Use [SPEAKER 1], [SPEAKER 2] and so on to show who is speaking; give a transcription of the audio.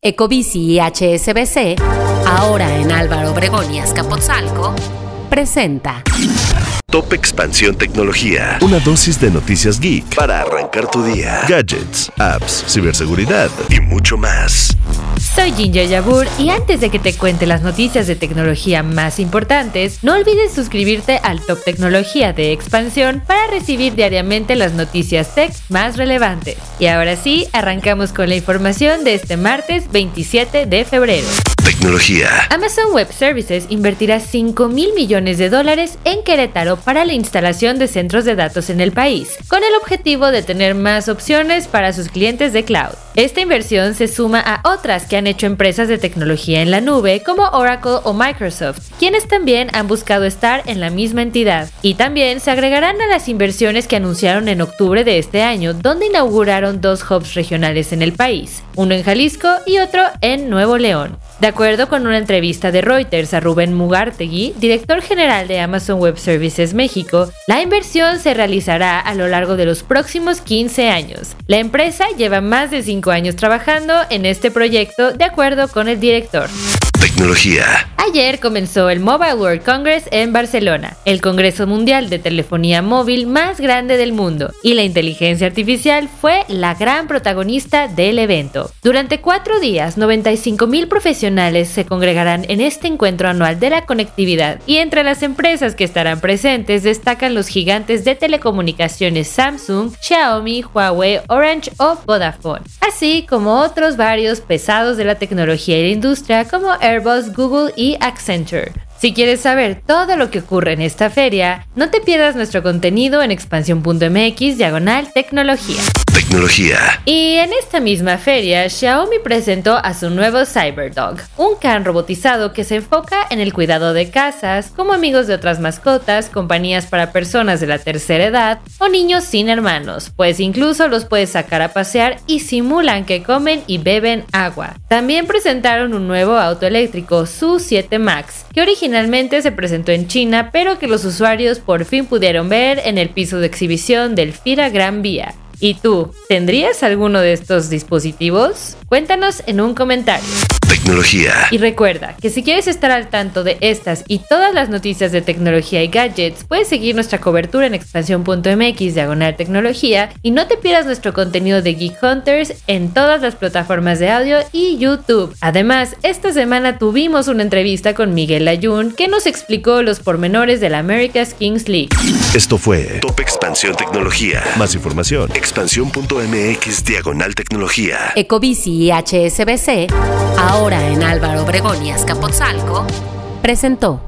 [SPEAKER 1] Ecobici y HSBC, ahora en Álvaro Obregón y Azcapotzalco, presenta
[SPEAKER 2] Top Expansión Tecnología. Una dosis de noticias geek para arrancar tu día. Gadgets, apps, ciberseguridad y mucho más.
[SPEAKER 3] Soy Ginger Yabur y antes de que te cuente las noticias de tecnología más importantes, no olvides suscribirte al Top Tecnología de Expansión para recibir diariamente las noticias tech más relevantes. Y ahora sí, arrancamos con la información de este martes 27 de febrero.
[SPEAKER 2] Tecnología.
[SPEAKER 3] Amazon Web Services invertirá 5 mil millones de dólares en Querétaro para la instalación de centros de datos en el país, con el objetivo de tener más opciones para sus clientes de cloud. Esta inversión se suma a otras que han hecho empresas de tecnología en la nube como Oracle o Microsoft, quienes también han buscado estar en la misma entidad. Y también se agregarán a las inversiones que anunciaron en octubre de este año, donde inauguraron dos hubs regionales en el país, uno en Jalisco y otro en Nuevo León. De acuerdo con una entrevista de Reuters a Rubén Mugartegui, director general de Amazon Web Services México, la inversión se realizará a lo largo de los próximos 15 años. La empresa lleva más de 5 años trabajando en este proyecto, de acuerdo con el director.
[SPEAKER 2] Tecnología.
[SPEAKER 3] Ayer comenzó el Mobile World Congress en Barcelona, el Congreso Mundial de Telefonía Móvil más grande del mundo, y la inteligencia artificial fue la gran protagonista del evento. Durante cuatro días, 95 mil profesionales se congregarán en este encuentro anual de la conectividad, y entre las empresas que estarán presentes destacan los gigantes de telecomunicaciones Samsung, Xiaomi, Huawei, Orange o Vodafone, así como otros varios pesados de la tecnología y la industria como Airbus, Google y Accenture. Si quieres saber todo lo que ocurre en esta feria, no te pierdas nuestro contenido en expansión.mx diagonal tecnología.
[SPEAKER 2] Tecnología.
[SPEAKER 3] Y en esta misma feria, Xiaomi presentó a su nuevo CyberDog, un can robotizado que se enfoca en el cuidado de casas, como amigos de otras mascotas, compañías para personas de la tercera edad o niños sin hermanos, pues incluso los puedes sacar a pasear y simulan que comen y beben agua. También presentaron un nuevo auto eléctrico, Su 7 Max, que originalmente se presentó en China, pero que los usuarios por fin pudieron ver en el piso de exhibición del FIRA Gran Vía. ¿Y tú, tendrías alguno de estos dispositivos? Cuéntanos en un comentario.
[SPEAKER 2] Tecnología.
[SPEAKER 3] Y recuerda que si quieres estar al tanto de estas y todas las noticias de tecnología y gadgets, puedes seguir nuestra cobertura en expansión.mx diagonal tecnología y no te pierdas nuestro contenido de Geek Hunters en todas las plataformas de audio y YouTube. Además, esta semana tuvimos una entrevista con Miguel Ayun que nos explicó los pormenores de la America's Kings League.
[SPEAKER 2] Esto fue Top Expansión Tecnología. Más información. Expansión.mx diagonal tecnología.
[SPEAKER 1] Ecobici y HSBC, ahora en Álvaro Obregón y Azcapotzalco, presentó